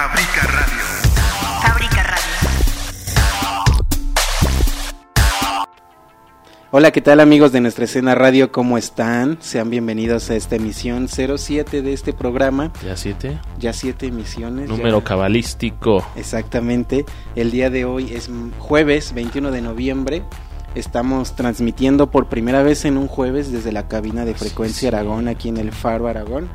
Fabrica Radio. Fabrica Radio. Hola, ¿qué tal amigos de nuestra escena radio? ¿Cómo están? Sean bienvenidos a esta emisión 07 de este programa. ¿Ya siete? Ya siete emisiones. Número ya- cabalístico. Exactamente. El día de hoy es jueves 21 de noviembre. Estamos transmitiendo por primera vez en un jueves desde la cabina de Frecuencia sí. Aragón aquí en el Faro Aragón.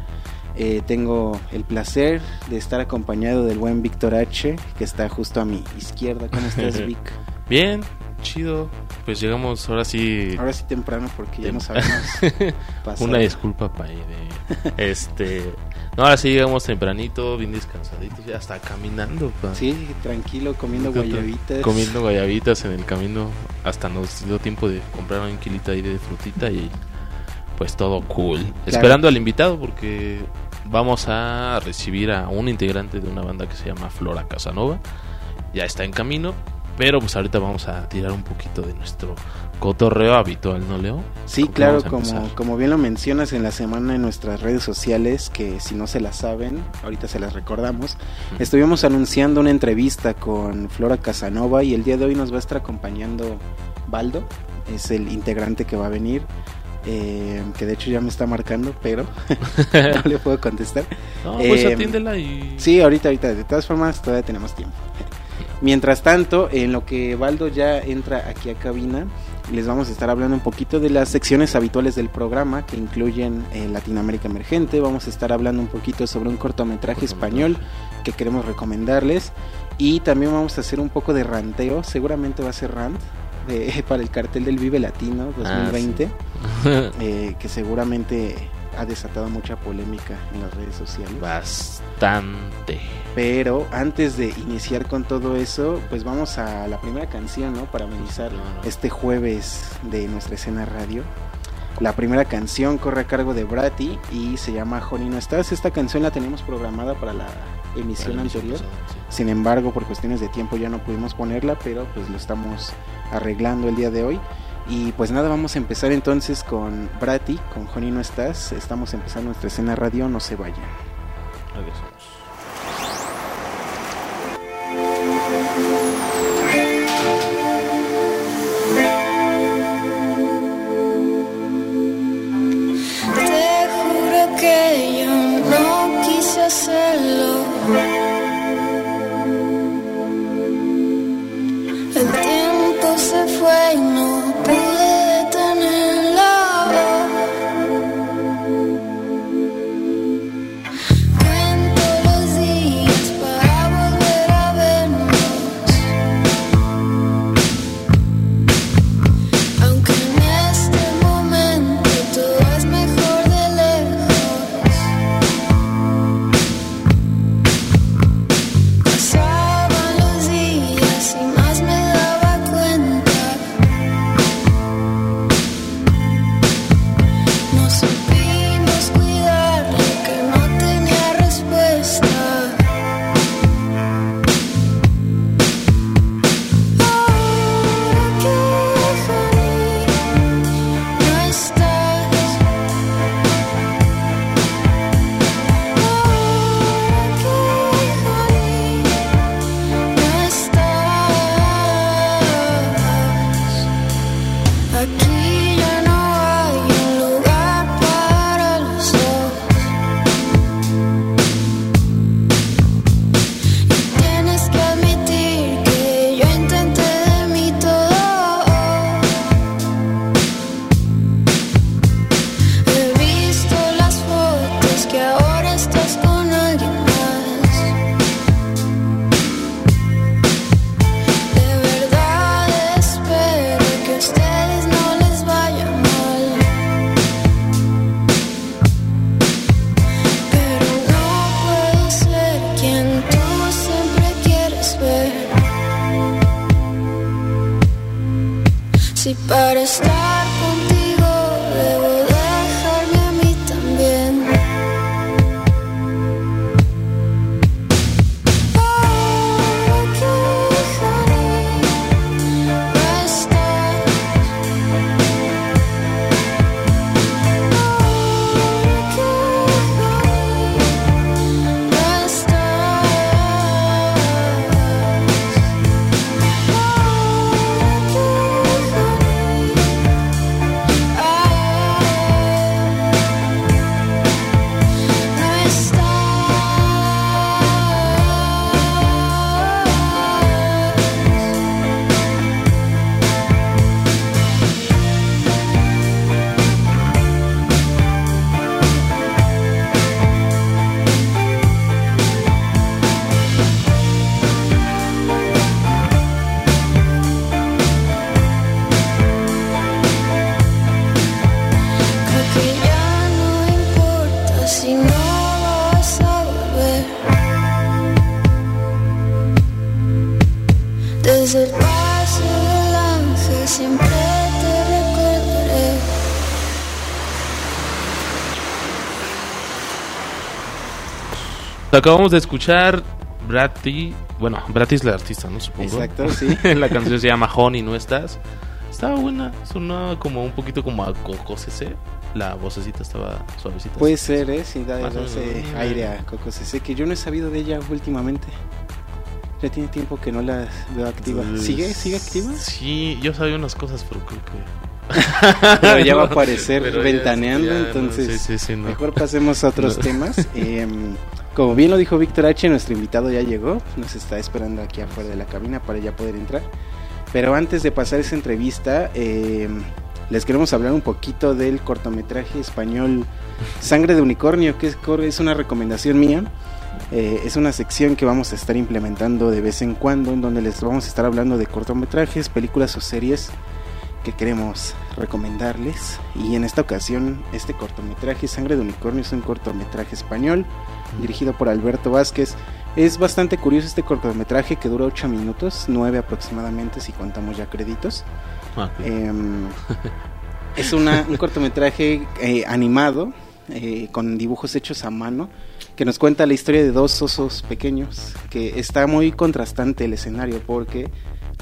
Eh, tengo el placer de estar acompañado del buen Víctor H, que está justo a mi izquierda. ¿Cómo estás, Vic? Bien, chido. Pues llegamos ahora sí. Ahora sí temprano porque ya habíamos pasado. Una disculpa, Pay. De... este. No, ahora sí llegamos tempranito, bien descansaditos, ya hasta caminando. pa. Sí, tranquilo, comiendo guayabitas. Comiendo guayabitas en el camino. Hasta nos dio tiempo de comprar un kilito ahí de frutita y pues todo cool. Esperando al invitado porque vamos a recibir a un integrante de una banda que se llama Flora Casanova. Ya está en camino, pero pues ahorita vamos a tirar un poquito de nuestro cotorreo habitual, ¿no, Leo? Sí, ¿Con qué claro, como, como bien lo mencionas en la semana en nuestras redes sociales, que si no se las saben, ahorita se las recordamos, estuvimos anunciando una entrevista con Flora Casanova y el día de hoy nos va a estar acompañando Baldo, es el integrante que va a venir, eh, que de hecho ya me está marcando, pero no le puedo contestar. No, pues Eh, atiéndela y... Sí, ahorita, ahorita, de todas formas todavía tenemos tiempo. Mientras tanto, en lo que Baldo ya entra aquí a cabina, les vamos a estar hablando un poquito de las secciones habituales del programa que incluyen eh, Latinoamérica Emergente. Vamos a estar hablando un poquito sobre un cortometraje español que queremos recomendarles. Y también vamos a hacer un poco de ranteo, seguramente va a ser rant, de- para el cartel del Vive Latino Ah, 2020, eh, que seguramente ha desatado mucha polémica en las redes sociales. Bastante. Pero antes de iniciar con todo eso, pues vamos a la primera canción, ¿no? Para amenizar este jueves de nuestra escena radio. La primera canción corre a cargo de Brati y se llama Honey No Estás. Esta canción la teníamos programada para la emisión Para anterior. pasado, sí. Sin embargo, por cuestiones de tiempo ya no pudimos ponerla, pero pues lo estamos arreglando el día de hoy. Y pues nada, vamos a empezar entonces con Brati, con Honey No Estás. Estamos empezando nuestra escena radio, no se vayan. Regresamos. Hacerlo. Acabamos de escuchar Bratty. Bueno, Bratty es la artista, ¿no? Supongo. Exacto, sí. la canción se llama Honey, ¿no estás? Estaba buena, sonaba como un poquito como a Coco CC. La vocecita estaba suavecita. Puede ser, ¿eh? Sí, da, ese aire a Coco CC, que yo no he sabido de ella últimamente. Ya tiene tiempo que no la veo activa. ¿Sigue? ¿Sigue activa? Sí, yo sabía unas cosas, pero creo que. Pero ya va a aparecer ventaneando, ya no, entonces sí, sí, sí, no. mejor pasemos a otros temas. Em, como bien lo dijo Víctor H., nuestro invitado ya llegó, nos está esperando aquí afuera de la cabina para ya poder entrar. Pero antes de pasar esa entrevista, em, les queremos hablar un poquito del cortometraje español Sangre de Unicornio, que es una recomendación mía. Eh, es una sección que vamos a estar implementando de vez en cuando, en donde les vamos a estar hablando de cortometrajes, películas o series que queremos recomendarles. Y en esta ocasión, este cortometraje, Sangre de Unicornio, es un cortometraje español dirigido por Alberto Vázquez. Es bastante curioso este cortometraje que dura 8 minutos, 9 aproximadamente si contamos ya créditos. Ah. Em, es una- un cortometraje eh, animado eh, con dibujos hechos a mano que nos cuenta la historia de dos osos pequeños que está muy contrastante el escenario porque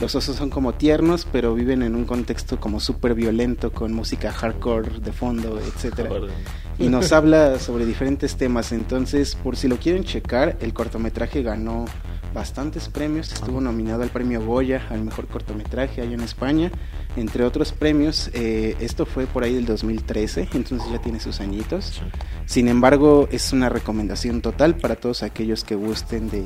los osos son como tiernos pero viven en un contexto como súper violento con música hardcore de fondo etcétera Órale. Y nos habla sobre diferentes temas. Entonces, por si lo quieren checar, el cortometraje ganó bastantes premios. Estuvo nominado al premio Goya al mejor cortometraje allá en España, entre otros premios. Eh, esto fue por ahí del 2013, entonces ya tiene sus añitos. Sin embargo, es una recomendación total para todos aquellos que gusten de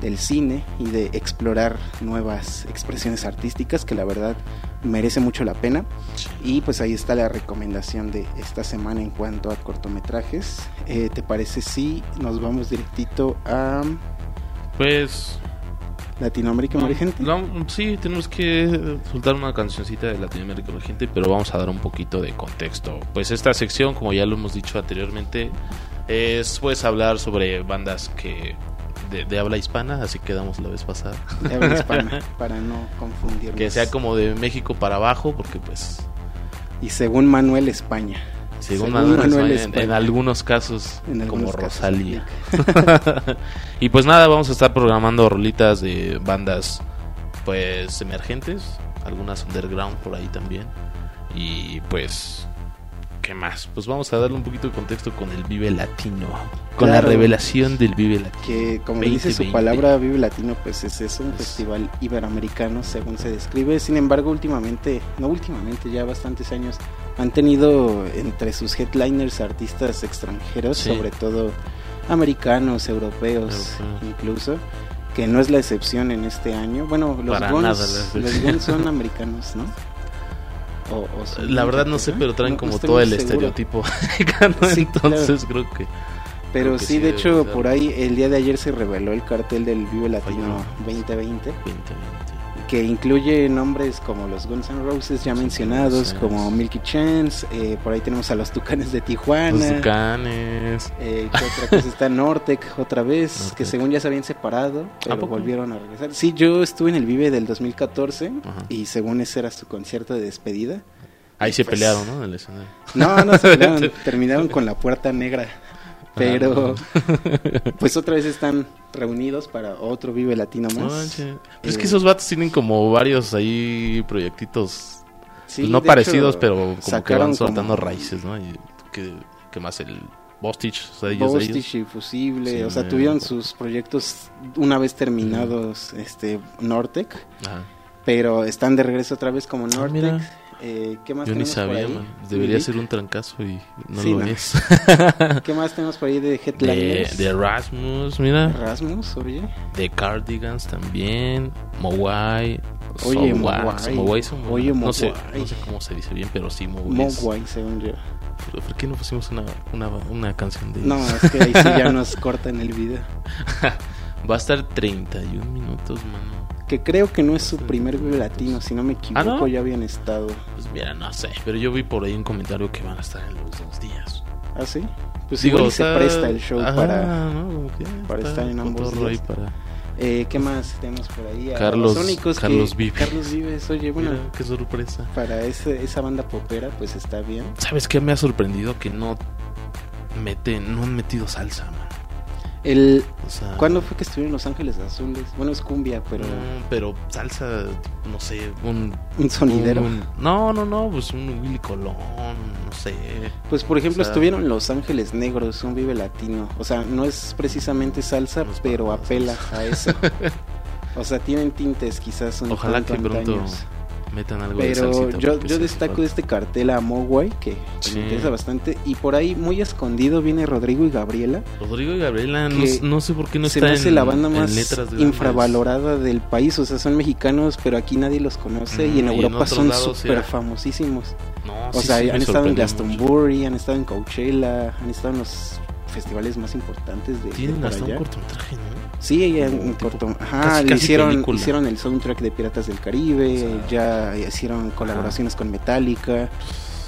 del cine y de explorar nuevas expresiones artísticas que la verdad merece mucho la pena. Y pues ahí está la recomendación de esta semana en cuanto a cortometrajes. Eh, ¿Te parece si nos vamos directito a Pues. Latinoamérica Emergente? no, sí, tenemos que soltar una cancioncita de Latinoamérica Emergente, pero vamos a dar un poquito de contexto. Pues esta sección, como ya lo hemos dicho anteriormente, es pues hablar sobre bandas que de, de habla hispana, así quedamos la vez pasada. De habla hispana, para no confundirnos. Que sea como de México para abajo, porque pues Y según Manuel España. según, Según Manuel Manuel España, en- algunos casos En como casos Rosalía. y pues nada, vamos a estar programando rolitas de bandas pues emergentes, algunas underground por ahí también. Y pues ¿qué más? Pues vamos a darle un poquito de contexto con el Vive Latino, con Claro. la revelación del Vive Latino. que como dice su 2020. palabra Vive Latino pues es, es un festival iberoamericano según se describe sin embargo últimamente no últimamente ya bastantes años han tenido entre sus headliners artistas extranjeros Sí. sobre todo americanos europeos incluso que no es la excepción en este año bueno los Guns los Guns son americanos no O- o La verdad no sé, ¿no? pero traen No- no como estoy todo el seguro. estereotipo Sí, entonces creo que Pero Creo que sí, de hecho, por ahí el día de ayer se reveló el cartel del Vive Latino Falló. 2020, 2020. Que incluye nombres como los Guns N' Roses ya mencionados, como Milky Chance, eh, por ahí tenemos a los Tucanes de Los Tijuana. Tucanes. Eh, ¿qué otra cosa está Nortec otra vez, que Nortec. según ya se habían separado, pero poco? volvieron a regresar. Sí, yo estuve en el Vive del 2014 Ajá. y según ese era su concierto de despedida. Ahí se Pues- pelearon, ¿no? El. No, no se pelearon, terminaron con la puerta negra. Pero pues otra vez están reunidos para otro Vive Latino No más. Pero es que Eh, esos vatos tienen como varios ahí proyectitos. Sí, pues no parecidos, hecho, pero como que van soltando como raíces, ¿no? Y que, que más el Bostich, o sea, ellos. Bostich y Fusible, Sí, o sea, tuvieron sus proyectos una vez terminados, este, Nortec, Ajá. pero están de regreso otra vez como Ah, Nortec. Eh, ¿Qué más Yo ni tenemos por sabía, ahí? man. Debería Milik. ser un trancazo y no Sí, lo no. es. ¿Qué más tenemos por ahí de de, Headliners? de Erasmus, mira. Rasmus, oye. De Cardigans también. Mowai. Oye, Mowai. Mowai, Oye, no sé, Mowai. no sé cómo se dice bien, pero sí, Mowai. Mogwai, según yo. Pero ¿Por qué no pusimos una, una, una canción de No, es que ahí sí ya nos cortan el video. Va a estar 31 minutos, mano. Que creo que no es su primer Vive Latino, si no me equivoco, ¿Ah, no? ya habían estado. Pues mira, no sé, pero yo vi por ahí un comentario que van a estar en los dos días. ¿Ah, sí? Pues Digo, igual y o sea, se presta el show ajá, para... que para estar en ambos días. para- Eh, ¿Qué más tenemos por ahí? Carlos- que- Carlos Vives. Carlos Vives, oye, bueno, Mira, qué sorpresa. para ese, esa banda popera, pues está bien. ¿Sabes qué me ha sorprendido? Que no meten, no han metido salsa, man. El, O sea, ¿Cuándo fue que estuvieron en Los Ángeles Azules? Bueno, es cumbia, pero mm, pero salsa, no sé, un... un sonidero. un- no, no, no, pues un Willy Colón, no sé. Pues por ejemplo O sea- estuvieron Los Ángeles Negros, un vive latino. O sea, no es precisamente salsa, No es pero apela a eso. o sea, tienen tintes quizás un Ojalá que pronto antaños. Metan algo de Pero salsita. yo, yo destaco de este cartel a Mogwai, que, Sí. me interesa bastante. Y por ahí, muy escondido, viene Rodrigo y Gabriela. Rodrigo y Gabriela, no, sé por qué no Se está me hace en, la banda más letras infravalorada del país. O sea, son mexicanos, pero aquí nadie los conoce. Mm, y en y en Europa son súper sí. famosísimos. No, O sí, sea, han estado en Glastonbury, han estado en Coachella, han estado en los festivales más importantes de, Tienen hasta un allá. cortometraje, ¿no? Sí, ella tipo- corto, ajá, casi- hicieron, película. hicieron el soundtrack de Piratas del Caribe, O sea, ya hicieron colaboraciones con Metallica.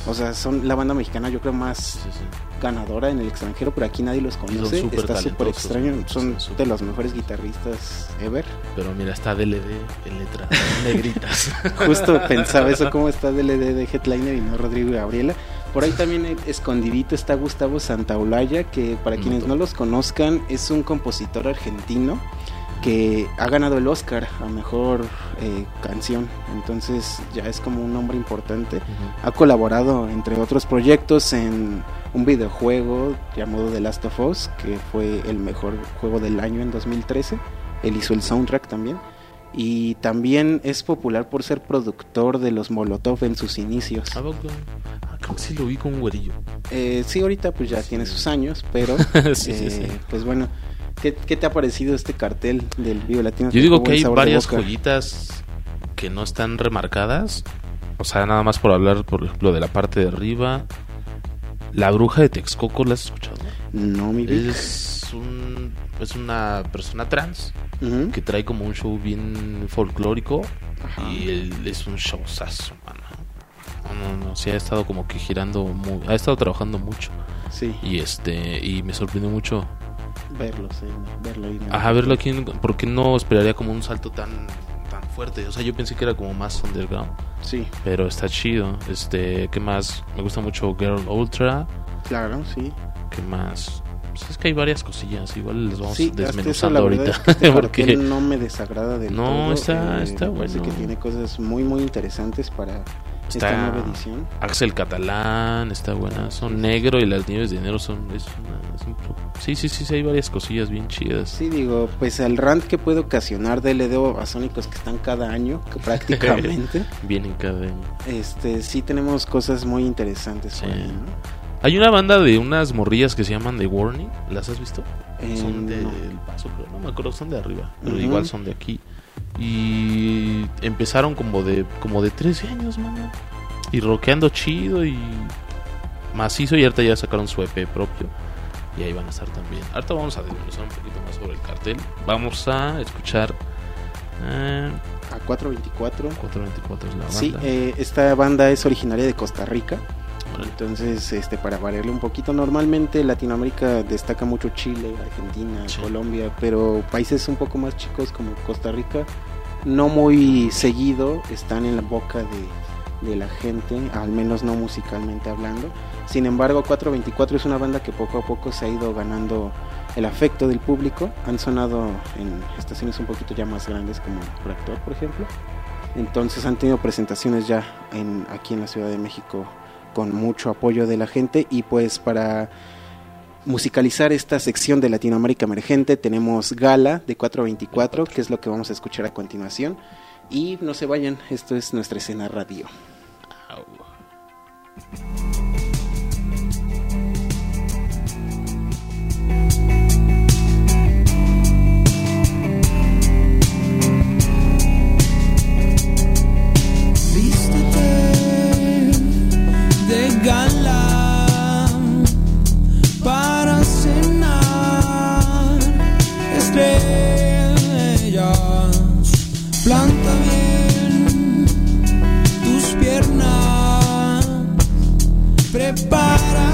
O sea, son la banda mexicana yo creo más Sí, sí. ganadora en el extranjero, pero aquí nadie los conoce. súper Está súper extraño, son de los mejores guitarristas ever. Pero mira, está DLD en letras negritas. Justo pensaba eso, cómo está DLD de Headliner y no Rodrigo y Gabriela. Por ahí también escondidito está Gustavo Santaolalla, que para No, quienes no los conozcan es un compositor argentino que ha ganado el Oscar a mejor eh, canción. Entonces ya es como un nombre importante. Ha colaborado entre otros proyectos en un videojuego llamado The Last of Us, que fue el mejor juego del año en 2013. Él hizo el soundtrack también. Y también es popular por ser productor de los Molotov en sus inicios. Ah, creo que sí lo vi con un güerillo. Eh, sí, ahorita pues ya tiene sus años, pero sí, eh, sí. pues bueno, ¿qué, qué te ha parecido este cartel del Vivo Latino? Yo digo que hay varias joyitas que no están remarcadas. O sea, nada más por hablar, por ejemplo, de la parte de arriba. La bruja de Texcoco, ¿la has escuchado? No, mi Vic. Es, un, es una persona trans que trae como un show bien folclórico Ajá. y él es un showzazo, mano. No, no, no, sí ha estado como que girando, muy, ha estado trabajando mucho Sí, y este y me sorprendió mucho verlo, sí, verlo ahí. Ajá, verlo aquí, porque no esperaría como un salto tan tan fuerte. O sea, yo pensé que era como más underground, Sí, pero está chido. Este, ¿qué más? Me gusta mucho Girl Ultra. claro, sí. ¿Qué más? Pues es que hay varias cosillas, igual les vamos Sí, desmenuzando ahorita. es que este porque no me desagrada del No, todo. está- eh, está bueno. que tiene cosas muy, muy interesantes para esta nueva edición. Axel Catalán está buena. Son negro y las nieves de enero son. Es una- es un sí, sí, sí, sí, hay varias cosillas bien chidas. Sí, digo, pues el rant que puede ocasionar DLD a Sónicos que están cada año, que prácticamente, Vienen cada año. este, sí tenemos cosas muy interesantes por Sí. ahí, ¿no? Hay una banda de unas morrillas que se llaman The Warning. ¿Las has visto? Eh, son del no. paso, pero no me acuerdo, son de arriba. Pero Ujú. igual son de aquí. Y empezaron como de como de 13 años, mano. Y rockeando chido y macizo. Y ahorita ya sacaron su EP propio. Y ahí van a estar también. Ahorita vamos a desmenuzar un poquito más sobre el cartel. Vamos a escuchar. Eh, A 424. 424 es la banda. Sí, eh, esta banda es originaria de Costa Rica. Entonces, este, para variarle un poquito, normalmente Latinoamérica destaca mucho Chile, Argentina, Sí. Colombia, pero países un poco más chicos como Costa Rica, no muy seguido están en la boca de, de la gente, al menos no musicalmente hablando. Sin embargo, 424 es una banda que poco a poco se ha ido ganando el afecto del público. Han sonado en estaciones un poquito ya más grandes como Proactor, por ejemplo. Entonces han tenido presentaciones ya en, aquí en la Ciudad de México con mucho apoyo de la gente y pues para musicalizar esta sección de Latinoamérica Emergente tenemos Gala de 424, que es lo que vamos a escuchar a continuación. Y no se vayan, esto es nuestra escena radio. De gala para cenar estrellas. Planta bien tus piernas, prepárate,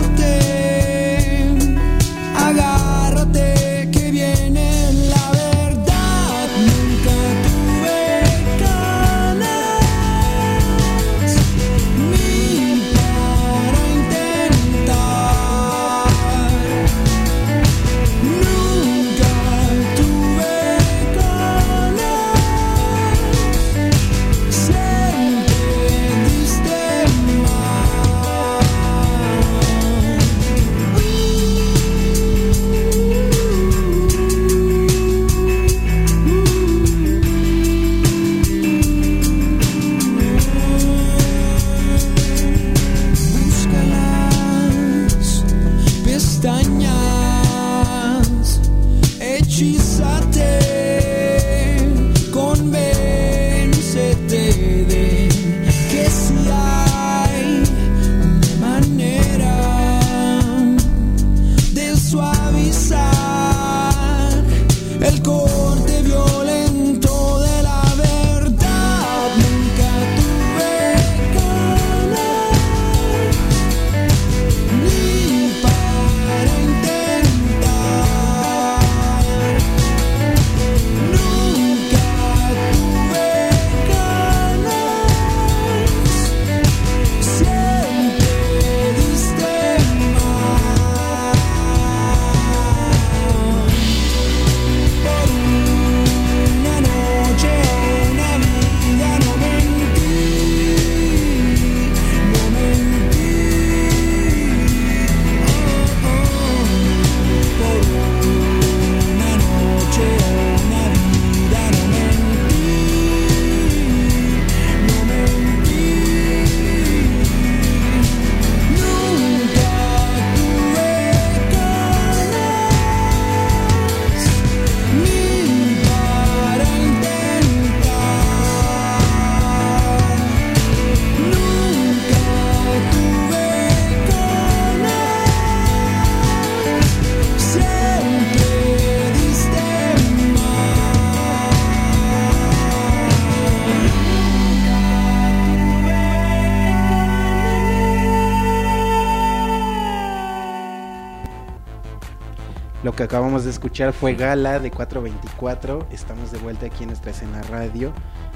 que acabamos de escuchar fue Gala de 424. Estamos de vuelta aquí en nuestra escena radio.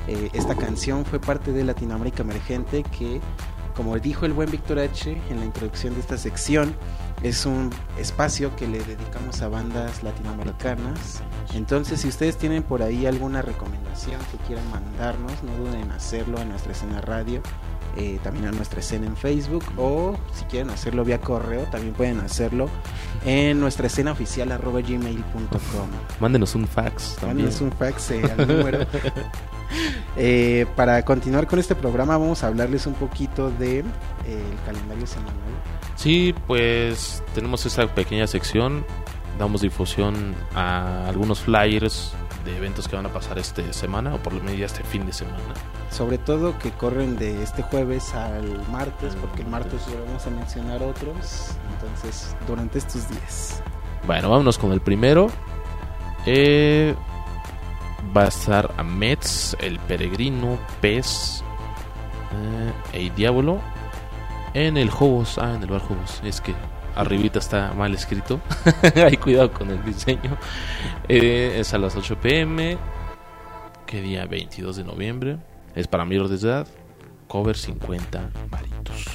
Eh, esta canción fue parte de Latinoamérica Emergente que, como dijo el buen Víctor H en la introducción de esta sección, es un espacio que le dedicamos a bandas latinoamericanas. Entonces, si ustedes tienen por ahí alguna recomendación que quieran mandarnos, no duden en hacerlo en nuestra escena radio. eh, también a nuestra escena en Facebook o si quieren hacerlo vía correo también pueden hacerlo en nuestra escena oficial arroba gmail.com Mándenos un fax también. Mándenos un fax eh, al número. Eh, para continuar con este programa vamos a hablarles un poquito de eh, el calendario semanal. Sí, pues tenemos esta pequeña sección. Damos difusión a algunos flyers de eventos que van a pasar esta semana o por lo menos ya este fin de semana. Sobre todo que corren de este jueves al martes, porque el martes vamos a mencionar otros. Entonces, durante estos días. Bueno, vámonos con el primero. Eh, va a estar a Metz, El Peregrino, Pez eh, e Diablo en el Jobos. Ah, en el bar Jobos. Es que arribita está mal escrito. Hay cuidado con el diseño. Eh, es a las 8 pm. ¿Qué día? 22 de noviembre. Es para mayores de edad. Cover 50 varitos.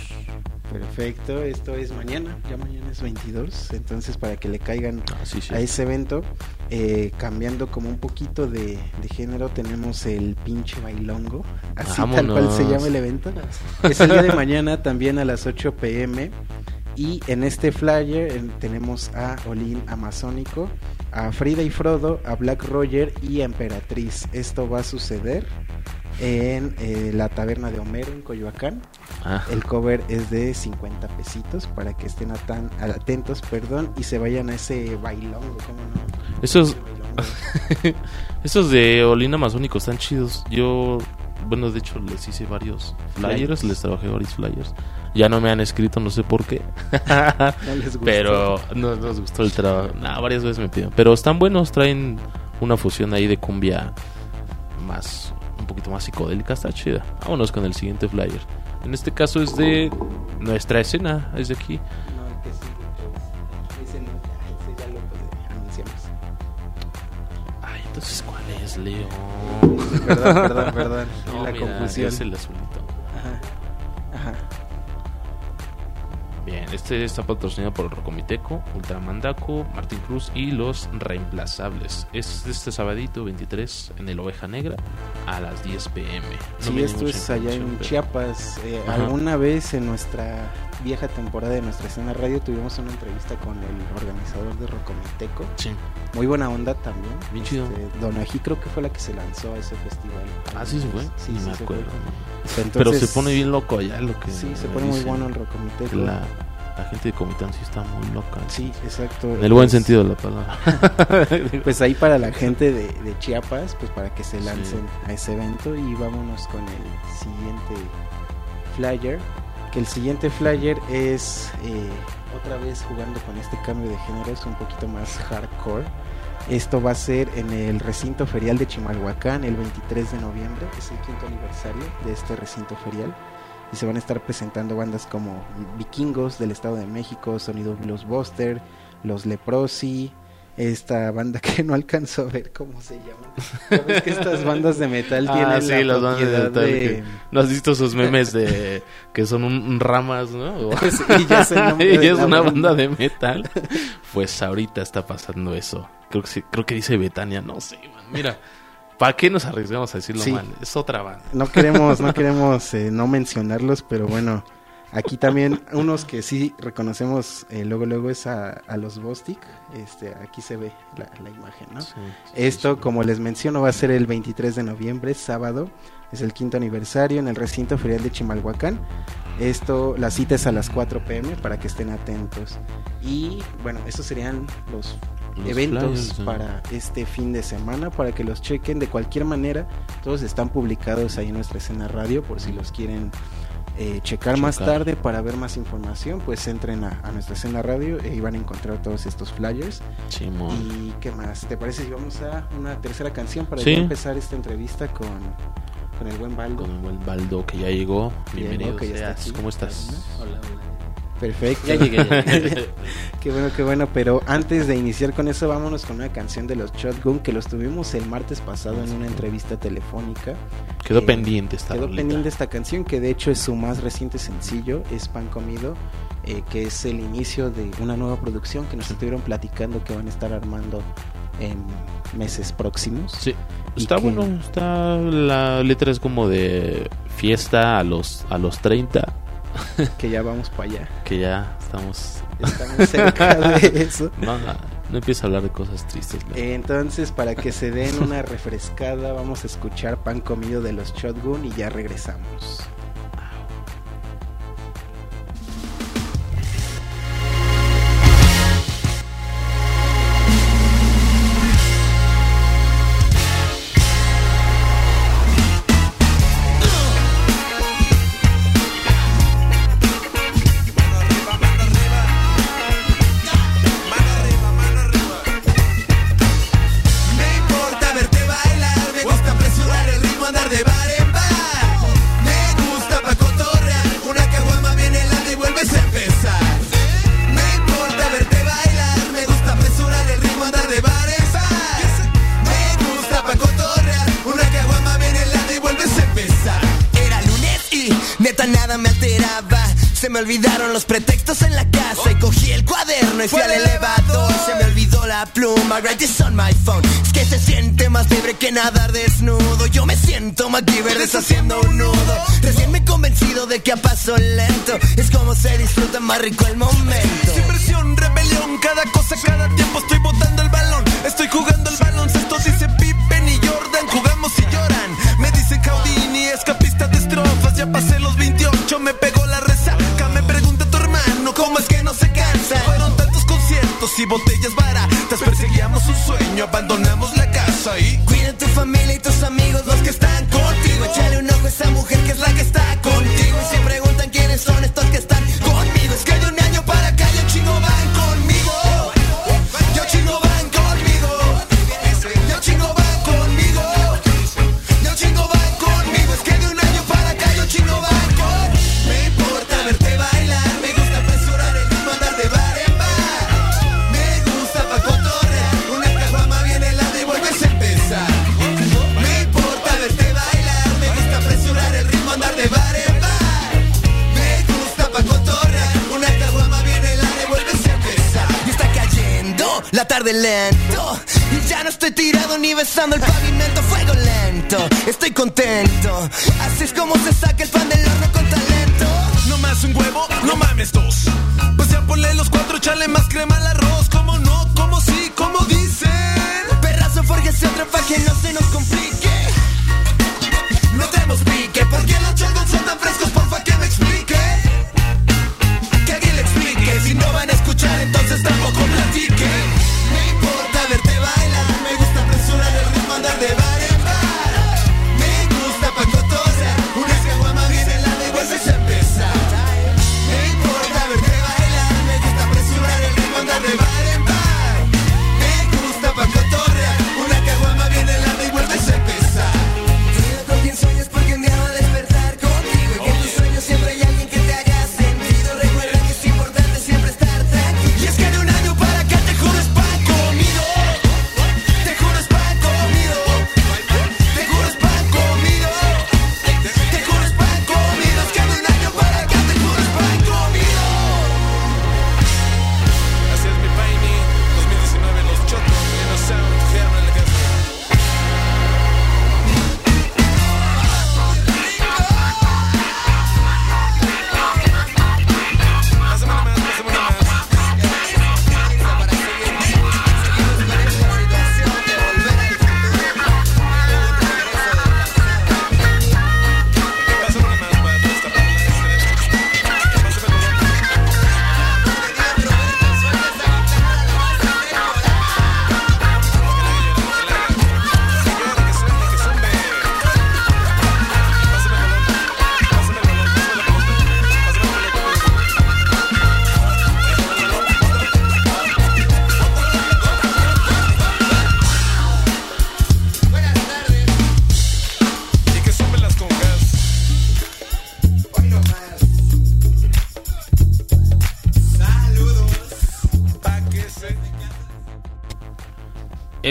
Perfecto, esto es mañana, ya mañana es 22, entonces para que le caigan Ah, sí, sí. a ese evento, eh, cambiando como un poquito de, de género, tenemos el pinche bailongo, así tal cual se llama el evento. Es el día de mañana también a las 8 pm. Y en este flyer eh, tenemos a Olin Amazónico, a Frida y Frodo, a Black Roger y a Emperatriz. Esto va a suceder en eh, la taberna de Homero en Coyoacán. Ah, El cover es de 50 pesitos para que estén atan- atentos, perdón, y se vayan a ese bailongo, ¿cómo no? Esos, esos de Olin Amazónico están chidos. Yo, bueno, de hecho les hice varios flyers, Flyers. les trabajé varios flyers. Ya no me han escrito, no sé por qué. No les gustó. Pero no nos gustó el trabajo. Nah, varias veces me pidieron. Pero están buenos, traen una fusión ahí de cumbia más, un poquito más psicodélica. Está chida. Vámonos con el siguiente flyer. En este caso es de nuestra escena, es de aquí. No, el que sigue, ese no, ese ya lo pues, anunciamos. Ay, entonces, ¿cuál es, Leo? Perdón, perdón, perdón. No, la mira, confusión. es el azulito. Ajá. Ajá. Bien, este está patrocinado por Rocomiteco, Ultramandaco, Martín Cruz y Los Reemplazables. Es este sabadito 23 en el Oveja Negra a las 10 pm. No Sí, esto es allá en pero- Chiapas. Eh, alguna vez en nuestra vieja temporada de nuestra escena radio tuvimos una entrevista con el organizador de Rocomiteco. Sí. Muy buena onda también. Bien chido. Este, Don Ají creo que fue la que se lanzó a ese festival. Ah, sí se fue. Sí, Ni sí me se acuerdo. fue. Pero se pone bien loco allá lo que. Sí, se pone muy bueno el Rocomiteco. La, la gente de Comitán sí está muy loca. Sí, exacto. En el buen Pues- sentido de la palabra. Pues ahí para la gente de, de Chiapas, pues para que se Sí. lancen a ese evento y vámonos con el siguiente flyer. Que el siguiente flyer es eh, otra vez jugando con este cambio de género, es un poquito más hardcore. Esto va a ser en el recinto ferial de Chimalhuacán el 23 de noviembre, es el quinto aniversario de este recinto ferial. Y se van a estar presentando bandas como Vikingos del Estado de México, Sonido Blues Buster, Los Leprosi, esta banda que no alcanzo a ver cómo se llama. Ya ves que estas bandas de metal Ah, tienen sí, la las bandas de metal de... ¿No has visto esos memes de que son un, un ramas, no? Y ya es el es una banda. banda de metal. Pues ahorita está pasando eso. Creo que sí- creo que dice Betania, no sé, man. Mira, ¿para qué nos arriesgamos a decirlo Sí. mal? Es otra banda. No queremos, no queremos eh, no mencionarlos, pero bueno, aquí también unos que sí reconocemos eh, luego luego es a, a los Bostic. Este, aquí se ve la, la imagen, ¿no? Sí, sí, Esto, sí. como les menciono, va a ser el 23 de noviembre, sábado. Es el quinto aniversario en el recinto ferial de Chimalhuacán. Esto, la cita es a las 4 pm para que estén atentos. Y bueno, esos serían los, Los eventos para este fin de semana, para que los chequen. De cualquier manera, todos están publicados ahí en nuestra escena radio por si los quieren eh, checar, más tarde para ver más información. Pues entren a, a nuestra escena radio y van a encontrar todos estos flyers. Simón. ¿Y qué más? ¿Te parece si vamos a una tercera canción para Sí. empezar esta entrevista con, con el buen Baldo? Con el buen Baldo que ya llegó. Bienvenido ya seas. aquí. ¿Cómo estás? Hola, hola. Perfecto. Ya llegué, ya llegué. qué bueno, qué bueno. Pero antes de iniciar con eso, vámonos con una canción de los Shotgun que los tuvimos el martes pasado en una entrevista telefónica. Quedó Eh, pendiente esta Quedó pendiente esta canción que de hecho es su más reciente sencillo, es Pan Comido, eh, que es el inicio de una nueva producción que nos estuvieron platicando que van a estar armando en meses próximos. Sí, está que- bueno, está la letra es como de fiesta a los a los 30, Que ya vamos para allá. que ya estamos Estamos cerca de eso. no, no, no empiezo a hablar de cosas tristes. ¿no? Entonces, para que se den una refrescada, vamos a escuchar Pan Comido de los Shotgun y ya regresamos. Me olvidaron los pretextos en la casa y cogí el cuaderno y fui al elevador. Se me olvidó la pluma, write this on my phone. Es que se siente más libre que nadar desnudo. Yo me siento MacGyver deshaciendo un nudo. Recién me he convencido de que a paso lento es como se disfruta más rico el momento. Sin presión, rebelión, cada cosa, cada tiempo estoy botando y botellas baratas. Perseguíamos un sueño, abandonamos la casa y. Cuida tu familia y tus amigos, lento. Y ya no estoy tirado ni besando el pavimento. Fuego lento, estoy contento. Así es como se saca el pan del horno con talento. No más un huevo, no mames dos. Pues ya ponle los cuatro, echale más crema al arroz. ¿Cómo no? ¿Cómo sí? ¿Cómo dicen? Perrazo, fórgese otra pa' que no se nos complique. No tenemos pique, ¿por qué los chongos son tan frescos?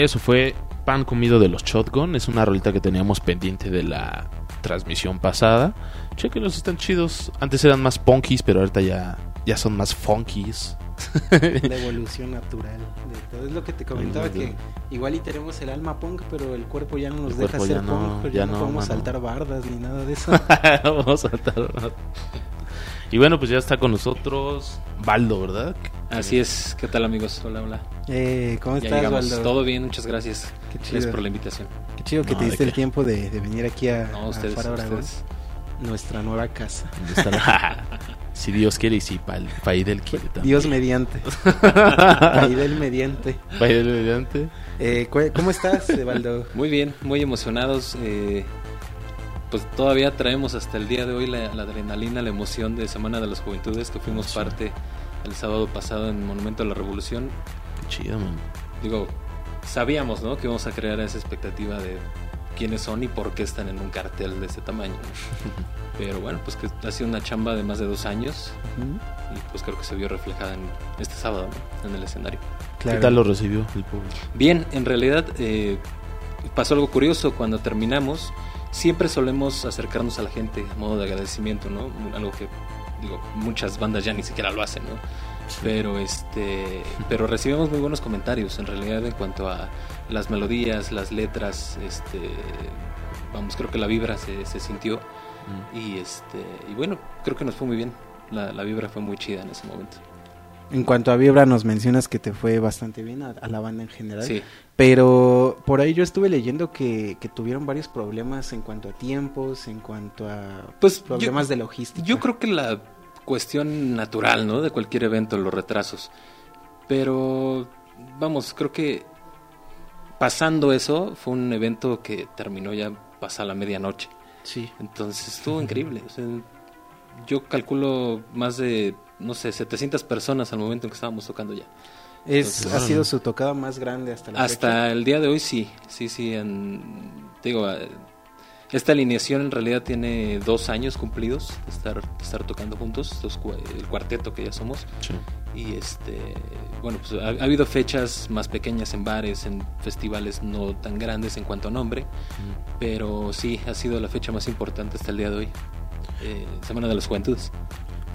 Eso fue Pan Comido de los Shotgun. Es una rolita que teníamos pendiente de la transmisión pasada. Chequenlos, están chidos. Antes eran más punkies, pero ahorita ya, ya son más funkies. La evolución natural de todo. Es lo que te comentaba que igual y tenemos el alma punk, pero el cuerpo ya no nos El deja ser no, punk, pero ya, ya no, no, podemos mano. saltar bardas ni nada de eso. Vamos a saltar. Y bueno, pues ya está con nosotros Baldo, ¿verdad? Así es, ¿qué tal amigos? Hola, hola. eh, ¿Cómo Ya estás. Waldo? Todo bien, muchas gracias. Qué Gracias chido. por la invitación. Qué chido que No, te ¿de diste el qué? tiempo de, de venir aquí a, No, a ustedes, Faro Aragón, ustedes. nuestra nueva casa. ¿Dónde está la- si Dios quiere y si Pa- Paidel quiere también. Dios mediante. Ahí del mediante. Paidel mediante. Eh, ¿Cómo estás, Evaldo? Muy bien, muy emocionados. eh, pues todavía traemos hasta el día de hoy la, la adrenalina, la emoción de Semana de las Juventudes que fuimos parte el sábado pasado en Monumento a la Revolución. Qué chido, man. Digo, sabíamos, ¿no? Que íbamos a crear esa expectativa de quiénes son y por qué están en un cartel de ese tamaño. Pero bueno, pues que ha sido una chamba de más de dos años y pues creo que se vio reflejada en este sábado, ¿no? En el escenario. Claro. ¿Qué tal lo recibió el público? Bien, en realidad eh, pasó algo curioso cuando terminamos. Siempre solemos acercarnos a la gente a modo de agradecimiento, ¿no? Algo que digo muchas bandas ya ni siquiera lo hacen, ¿no? Pero este, pero recibimos muy buenos comentarios en realidad en cuanto a las melodías, las letras, este, vamos, creo que la vibra se, se sintió Mm. y este, y bueno, creo que nos fue muy bien. La, la vibra fue muy chida en ese momento. En cuanto a Vibra, nos mencionas que te fue bastante bien a, a la banda en general. Sí. Pero por ahí yo estuve leyendo que, que tuvieron varios problemas en cuanto a tiempos, en cuanto a Pues, problemas yo- de logística. Yo creo que la cuestión natural, ¿no? De cualquier evento, los retrasos. Pero, vamos, creo que pasando eso, fue un evento que terminó ya pasada la medianoche. Sí. Entonces estuvo increíble. O sea, yo calculo más de, no sé, 700 personas al momento en que estábamos tocando ya. Es, Entonces, ha sido su tocada más grande hasta la Hasta fecha. el día de hoy sí, sí, sí. en- digo, esta alineación en realidad tiene dos años cumplidos de estar, de estar tocando juntos, el cuarteto que ya somos. Sí. Y este, bueno, pues ha, ha habido fechas más pequeñas en bares, en festivales no tan grandes en cuanto a nombre, pero sí, ha sido la fecha más importante hasta el día de hoy. Eh, Semana de las Juventudes.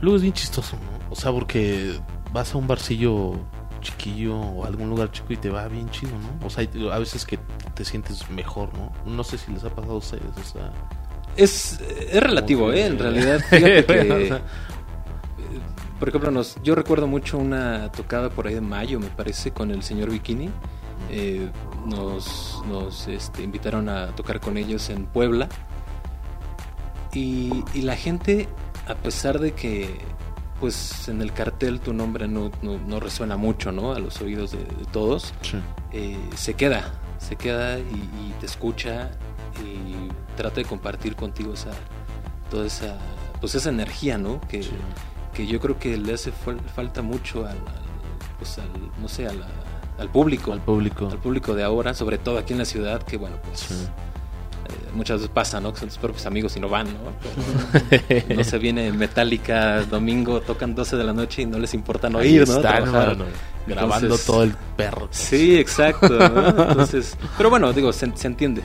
Luego es bien chistoso, ¿no? O sea, porque vas a un barcillo chiquillo o algún lugar chico y te va bien chido, ¿no? O sea, a veces que te sientes mejor, ¿no? No sé si les ha pasado a ustedes, o sea... Es, es relativo, que- ¿eh? En realidad, fíjate que... Bueno, o sea, eh, Por ejemplo, nos, yo recuerdo mucho una tocada por ahí de mayo, me parece, con el señor Bikini. Eh, nos nos este, invitaron a tocar con ellos en Puebla. Y, y la gente, a pesar de que pues en el cartel tu nombre no, no, no resuena mucho ¿no? a los oídos de, de todos, sí. eh, se queda, se queda y, y te escucha y trata de compartir contigo esa, toda esa, pues esa energía, ¿no? Que, Sí. que yo creo que le hace fal- falta mucho al, pues al, no sé, a la- al público, Al público. al público de ahora, sobre todo aquí en la ciudad, que bueno, pues Sí. Muchas veces pasa, ¿no? Que son tus propios amigos y no van, ¿no? No se viene Metallica domingo, tocan 12 de la noche y no les importa no Ahí ir, ¿no? están, Trabajar. mano, grabando Entonces- todo el perro. Sí, exacto. ¿no? Entonces, pero bueno, digo, se, se entiende.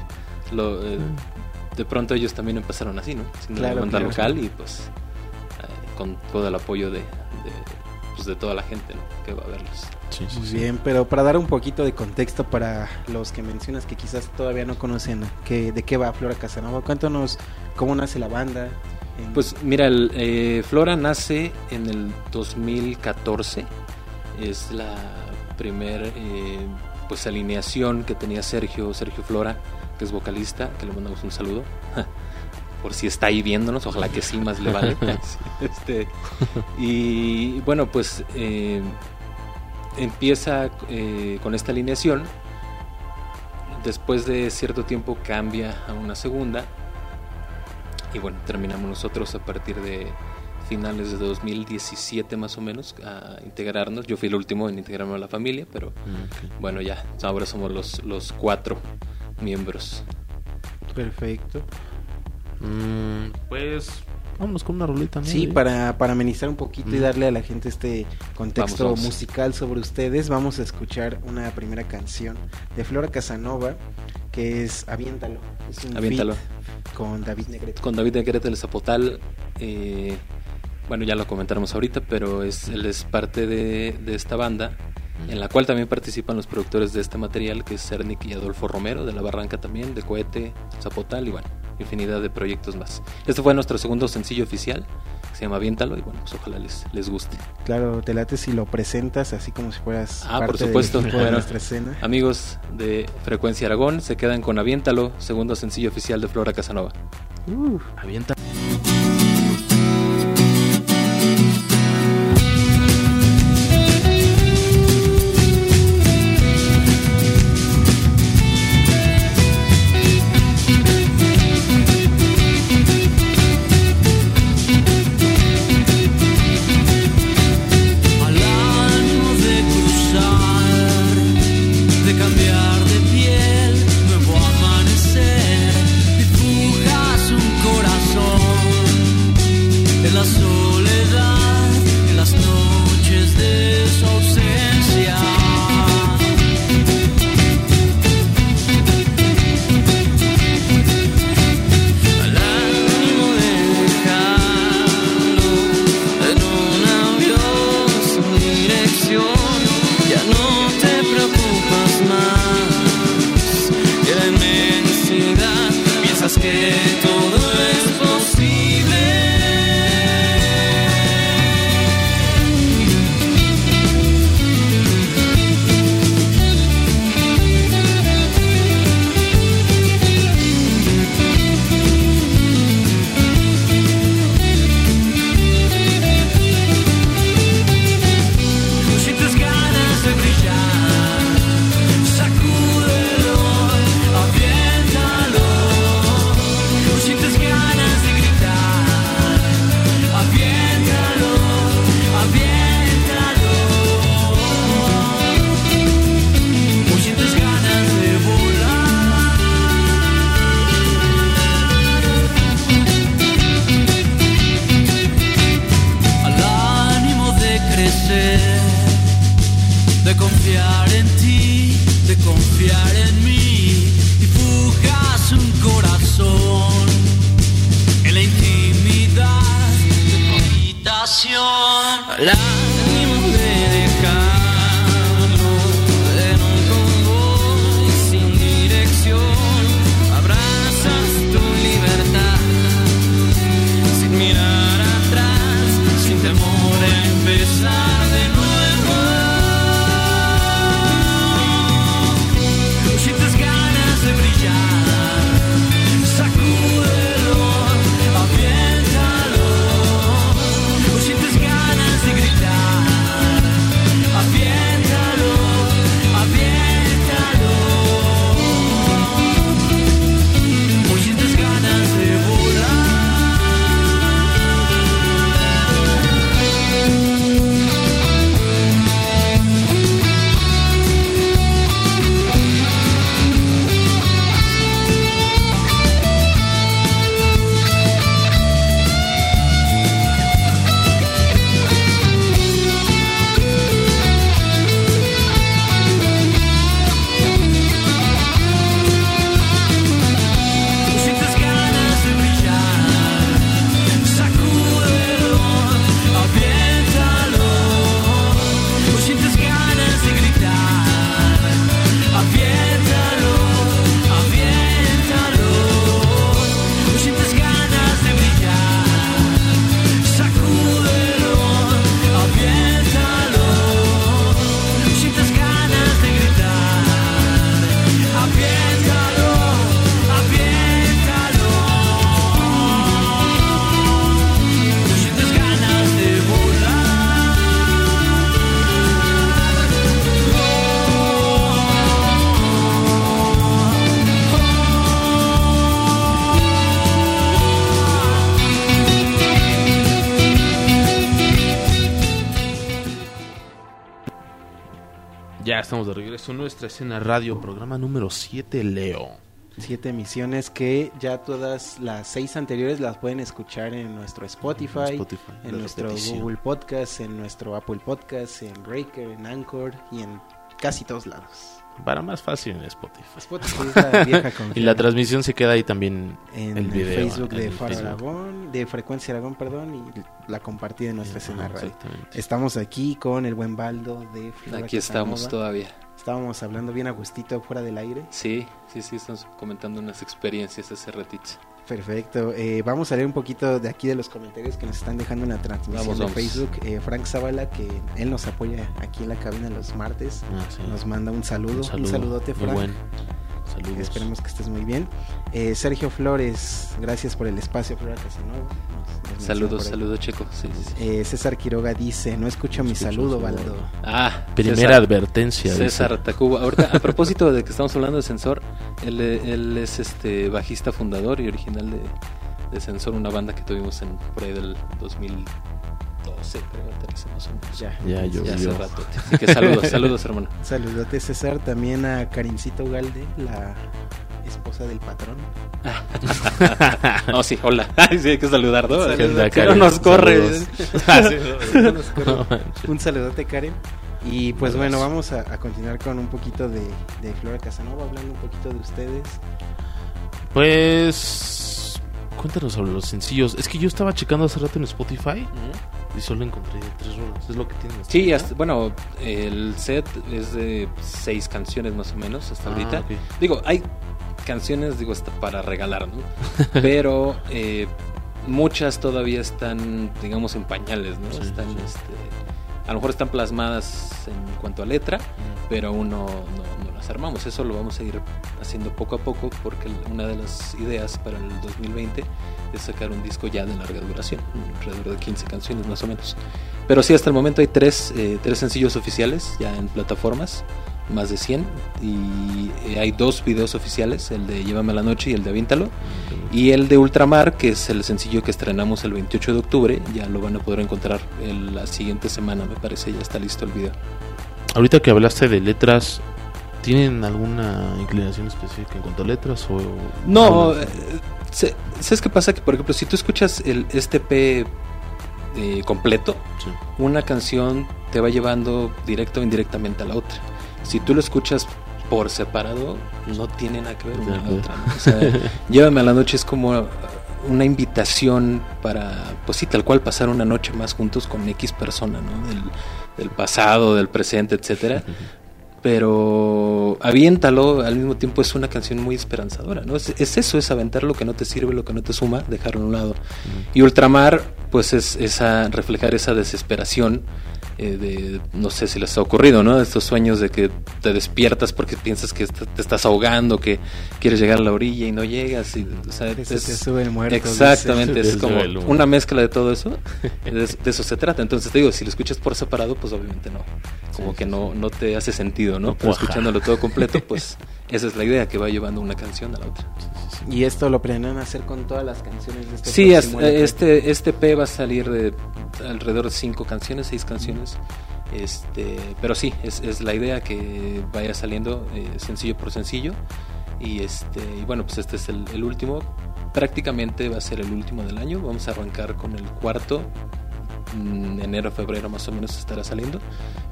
Lo, eh, de pronto ellos también empezaron así, ¿no? Siendo Claro, una banda claro. local y pues eh, con todo el apoyo de, de, pues, de toda la gente ¿no? que va a verlos. Sí, sí, Muy sí. bien, pero para dar un poquito de contexto para los que mencionas que quizás todavía no conocen que, de qué va Flora Casanova, cuéntanos cómo nace la banda. en- Pues mira, el, eh, Flora nace en el 2014. Es la primer eh, pues alineación que tenía Sergio, Sergio Flora, que es vocalista, que le mandamos un saludo. Por si está ahí viéndonos, ojalá que sí, más le vale. este, y bueno, pues eh, empieza eh, con esta alineación. Después de cierto tiempo cambia a una segunda. Y bueno, terminamos nosotros a partir de finales de 2017 más o menos a integrarnos. Yo fui el último en integrarme a la familia, pero Mm, bueno, ya, ahora somos los, los cuatro miembros. Perfecto. Mm, pues Vámonos con una rolita, ¿no? Sí, para, para amenizar un poquito y darle a la gente este contexto Vamos, vamos. musical sobre ustedes, vamos a escuchar una primera canción de Flora Casanova que es Aviéntalo. Es un Aviéntalo. con David Negrete. Con David Negrete del Zapotal. eh, bueno, ya lo comentaremos ahorita, pero es, él es parte de, de esta banda, en la cual también participan los productores de este material, que es Cernic y Adolfo Romero, de La Barranca también, de Cohete, Zapotal y bueno, infinidad de proyectos más. Este fue nuestro segundo sencillo oficial, que se llama Aviéntalo, y bueno, pues ojalá les, les guste. Claro, te late si lo presentas así como si fueras Ah, por parte supuesto. de Bueno. nuestra escena. Amigos de Frecuencia Aragón, se quedan con Aviéntalo, segundo sencillo oficial de Flora Casanova. Uh, Avienta. love. Regreso en nuestra escena radio, programa número 7, Leo. Siete emisiones que ya todas las seis anteriores las pueden escuchar en nuestro Spotify, Spotify, en nuestro repetición. Google Podcast, en nuestro Apple Podcast, en Breaker, en Anchor y en casi todos lados. Para más fácil en Spotify. Spotify es la vieja Y la transmisión se queda ahí también en el el video, Facebook en de el Faro Facebook. Aragón, de Frecuencia Aragón, perdón, y la compartí en nuestra escena radio. Estamos aquí con el buen Baldo de Flora Aquí estamos Casanova. todavía. Estábamos hablando bien a gustito fuera del aire. Sí, sí, sí, estamos comentando unas experiencias hace ratito. Perfecto. Eh, vamos a leer un poquito de aquí de los comentarios que nos están dejando en la transmisión Vamos, de vamos. Facebook. Eh, Frank Zavala, que él nos apoya aquí en la cabina los martes, Ah, sí. nos manda un saludo. Un saludo. saludote, Muy Frank. Saludos. Esperemos que estés muy bien. Eh, Sergio Flores, gracias por el espacio, Saludos, saludos, Checo. Sí, sí, sí. Eh, César Quiroga dice: No escucho mi saludo, Baldo. Ah, primera advertencia. César dice. Tacuba. Ahorita, a propósito de que estamos hablando de Sensor, él, es este bajista fundador y original de, de Sensor, una banda que tuvimos en por ahí del 2000. 12, pregúntales más o menos. Ya, ya, yo. Ya yo. hace rato. Así que saludos, saludos, hermano. Saludote, César, también a Karincito Galde, la esposa del patrón. no, sí, hola. sí, hay que saludar, ah, ah, ¿no? Sí, nos corre. No, nos un saludote, Karen. Y pues bueno, vamos a, continuar con un poquito de, Flora Casanova, hablando un poquito de ustedes. Pues cuéntanos sobre los sencillos. Es que yo estaba checando hace rato en Spotify y solo encontré tres rolas. Es lo que tienen. hasta Sí, hasta- bueno, el set es de seis canciones más o menos hasta Ah, ahorita. Digo, hay canciones, digo, hasta para regalar, ¿no? Pero eh, muchas todavía están, digamos, en pañales, ¿no? Sí, están, sí. este, a lo mejor están plasmadas en cuanto a letra, pero aún no, no- no las armamos. Eso lo vamos a ir haciendo poco a poco porque una de las ideas para el 2020 es sacar un disco ya de larga duración, alrededor de 15 canciones más o menos. Pero sí, hasta el momento hay tres, eh, tres sencillos oficiales ya en plataformas, más de 100, y eh, hay dos videos oficiales, el de Llévame a la noche y el de Avíntalo, y el de Ultramar, que es el sencillo que estrenamos el 28 de octubre, ya lo van a poder encontrar el- la siguiente semana, me parece, ya está listo el video. Ahorita que hablaste de letras, ¿tienen alguna inclinación específica en cuanto a letras? o No, eh, ¿sabes qué pasa? Que por ejemplo, si tú escuchas el, este P eh, completo, Sí. una canción te va llevando directo o indirectamente a la otra. Si tú lo escuchas por separado, no tiene nada que ver una la otra. ¿no? O sea, Llévame a la noche es como una invitación para, pues sí, tal cual pasar una noche más juntos con X persona, ¿no? Del, del pasado, del presente, etcétera. Pero aviéntalo, al mismo tiempo es una canción muy esperanzadora, ¿no? Es, es eso, es aventar lo que no te sirve, lo que no te suma, dejarlo a un lado. Y Ultramar, pues es esa, reflejar esa desesperación eh, de, no sé si les ha ocurrido, ¿no? Estos sueños de que te despiertas porque piensas que te estás ahogando, que quieres llegar a la orilla y no llegas. Y, o sea, es- te sube el muerto, Exactamente, es como una mezcla de todo eso. De, de eso se trata. Entonces te digo, si lo escuchas por separado, pues obviamente no. Como Sí, que sí, no, no te hace sentido, ¿no? Pero escuchándolo todo completo, pues esa es la idea, que va llevando una canción a la otra. Y esto lo planean hacer con todas las canciones de este Sí, este, este P va a salir de alrededor de cinco canciones, seis canciones. Este, pero sí, es, es la idea que vaya saliendo eh, sencillo por sencillo. Y este, y bueno, pues este es el, el último. Prácticamente va a ser el último del año. Vamos a arrancar con el cuarto. Mm, enero, febrero más o menos estará saliendo.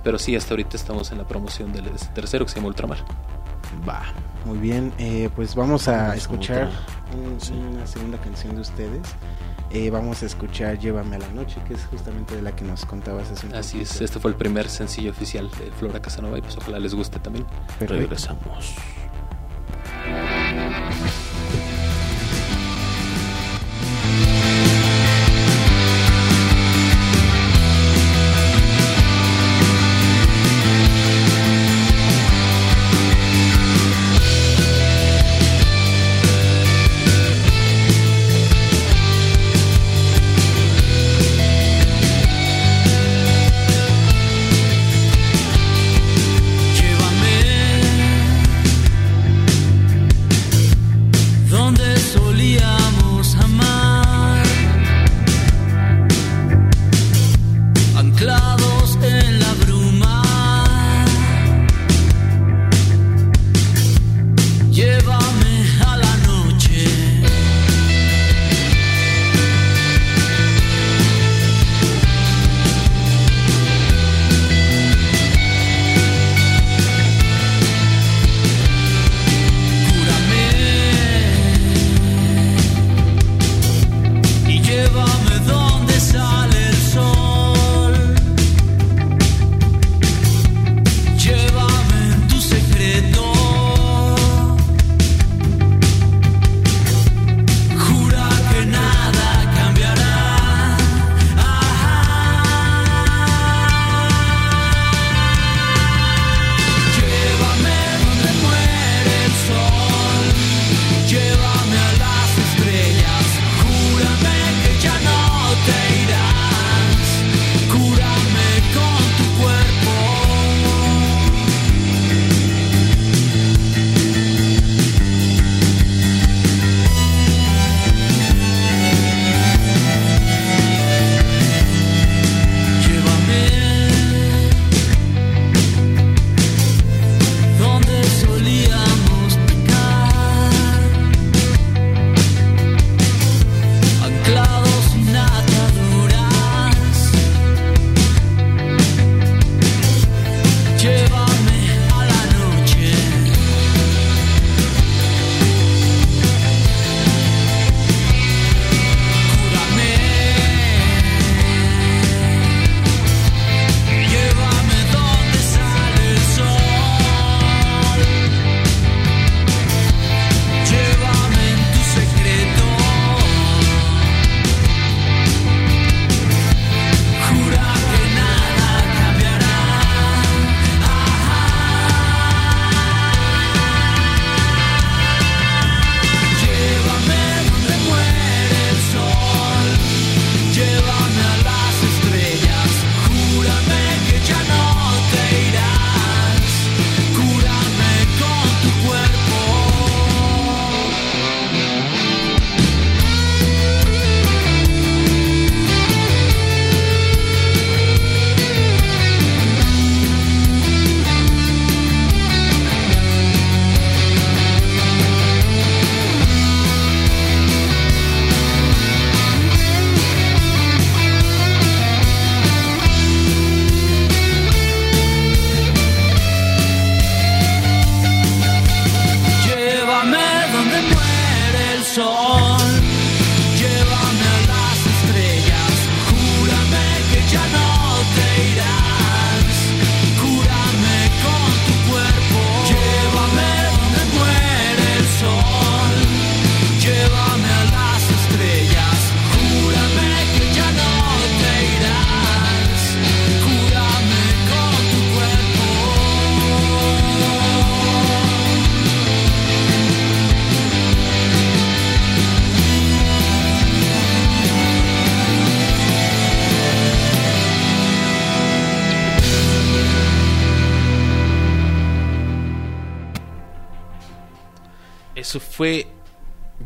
Pero sí, hasta ahorita estamos en la promoción del tercero que se llama Ultramar. Va. Muy bien, eh, pues vamos a Vamos escuchar otra. un- Sí. una segunda canción de ustedes. Eh, vamos a escuchar Llévame a la noche, que es justamente de la que nos contabas hace un Así es, este fue el primer sencillo oficial de Flora Casanova y pues ojalá les guste también. Perfecto. Regresamos.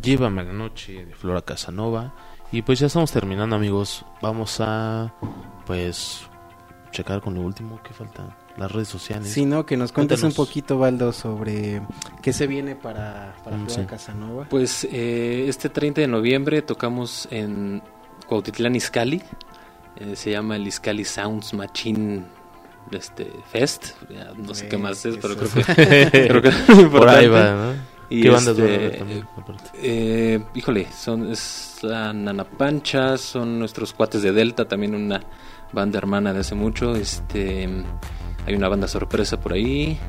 Llévame a la noche de Flora Casanova. Y pues ya estamos terminando, amigos. Vamos a, pues, checar con lo último que falta. Las redes sociales. Sí, ¿no? Que nos cuentes un poquito, Baldo, sobre qué se viene para, para Mm, Flora sí. Casanova. Pues eh, este 30 de noviembre tocamos en Cuautitlán Izcalli. Eh, se llama el Izcalli Sounds Machine este, Fest. Ya no sé qué más es, pero creo que, creo que es muy Por ahí importante. va, ¿no? Y ¿Qué bandas este, van a también? aparte? Eh, híjole, son es la Nana Pancha, son nuestros cuates de Delta, también una banda hermana de hace mucho. Este, hay una banda sorpresa por ahí.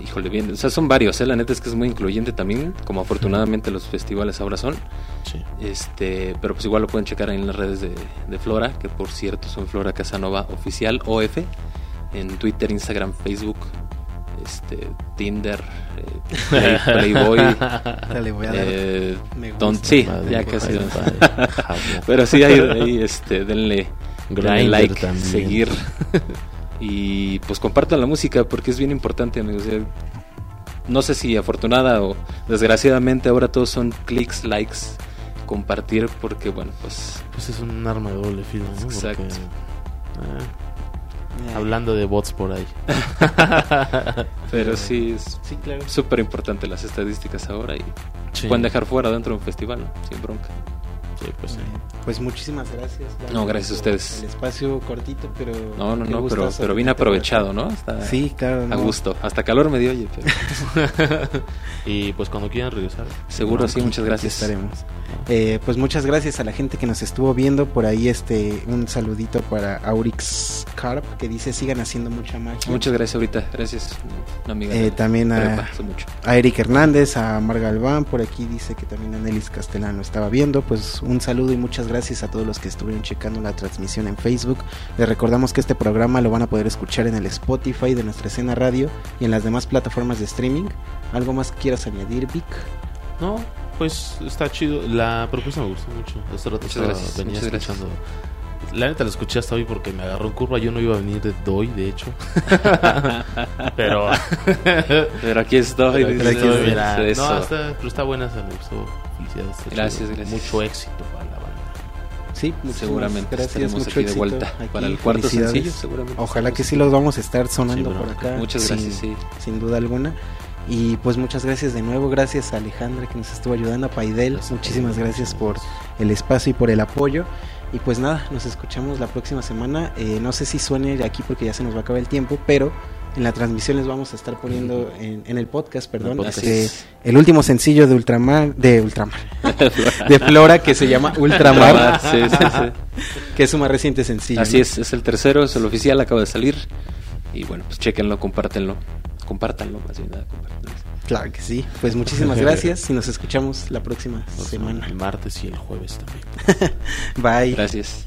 Híjole, bien, o sea, son varios, ¿eh? la neta es que es muy incluyente también, como afortunadamente los festivales ahora son. Sí. Este, pero pues igual lo pueden checar ahí en las redes de, de Flora, que por cierto son Flora Casanova Oficial OF, en Twitter, Instagram, Facebook, este, Tinder, eh, Play- Playboy. Dale, voy a dar Eh, don- sí, ya casi. Pero sí, ahí, ahí, este, denle, like, también. seguir. Y pues compartan la música porque es bien importante, amigos. Ya- No sé si afortunada o desgraciadamente ahora todos son clics, likes, compartir, porque bueno, pues Pues es un arma de doble filo, ¿no? Porque, Exacto. eh, Eh, hablando de bots por ahí. Pero sí, es Sí, claro. súper importante las estadísticas ahora y Sí. pueden dejar fuera dentro de un festival, ¿no? sin bronca. Sí, pues sí. Pues muchísimas gracias. No, gracias a ustedes. El espacio cortito, pero. No, no, no, pero, pero bien aprovechado, ¿no? Puedas- Sí, claro. a no. gusto. Hasta calor me dio, oye, pero Y pues cuando quieran regresar. seguro, No, sí, muchas gracias. estaremos. Eh, pues muchas gracias a la gente que nos estuvo viendo. Por ahí este un saludito para Aurix Carp que dice sigan haciendo mucha magia. Muchas gracias ahorita, gracias. Una amiga Eh, también a- a Eric Hernández, a Mar Galván, por aquí dice que también a Nelis Castellano estaba viendo, pues un saludo y muchas gracias a todos los que estuvieron checando la transmisión en Facebook. Les recordamos que este programa lo van a poder escuchar en el Spotify de nuestra escena radio y en las demás plataformas de streaming. ¿Algo más que quieras añadir, Vic? No, pues está chido. La propuesta me gustó mucho. Hace rato Muchas gracias, venía muchas gracias. escuchando. La neta la escuché hasta hoy porque me agarró en curva. Yo no iba a venir de hoy, de hecho. pero. Pero aquí estoy. pero aquí estoy, mira, eso. no, está, pero está buena, se me gustó. Felicidades. Gracias, gracias. Mucho éxito para la banda. Sí, muchísimas Seguramente gracias, estaremos mucho aquí de éxito vuelta aquí, para el cuarto sencillo, seguramente. Ojalá que sí los vamos a estar sonando Sí, por acá. Muchas sin- gracias, sí. sin duda alguna. Y pues muchas gracias de nuevo, gracias a Alejandra que nos estuvo ayudando, a Paidel, Gracias, muchísimas gracias por el espacio y por el apoyo. Y pues nada, nos escuchamos la próxima semana. Eh, no sé si suene aquí porque ya se nos va a acabar el tiempo, pero en la transmisión les vamos a estar poniendo en, en el podcast, perdón, podcast. este, el último sencillo de Ultramar, de Ultramar, de Flora que se llama Ultramar, Sí, sí, sí. que es su más reciente sencillo. Así ¿no? es, es el tercero, es el oficial, acaba de salir. Y bueno, pues chequenlo, compártenlo. Compártanlo, más bien nada, compártanlo. Claro que sí. Pues muchísimas gracias y nos escuchamos la próxima semana. El martes y el jueves también. Bye. Gracias.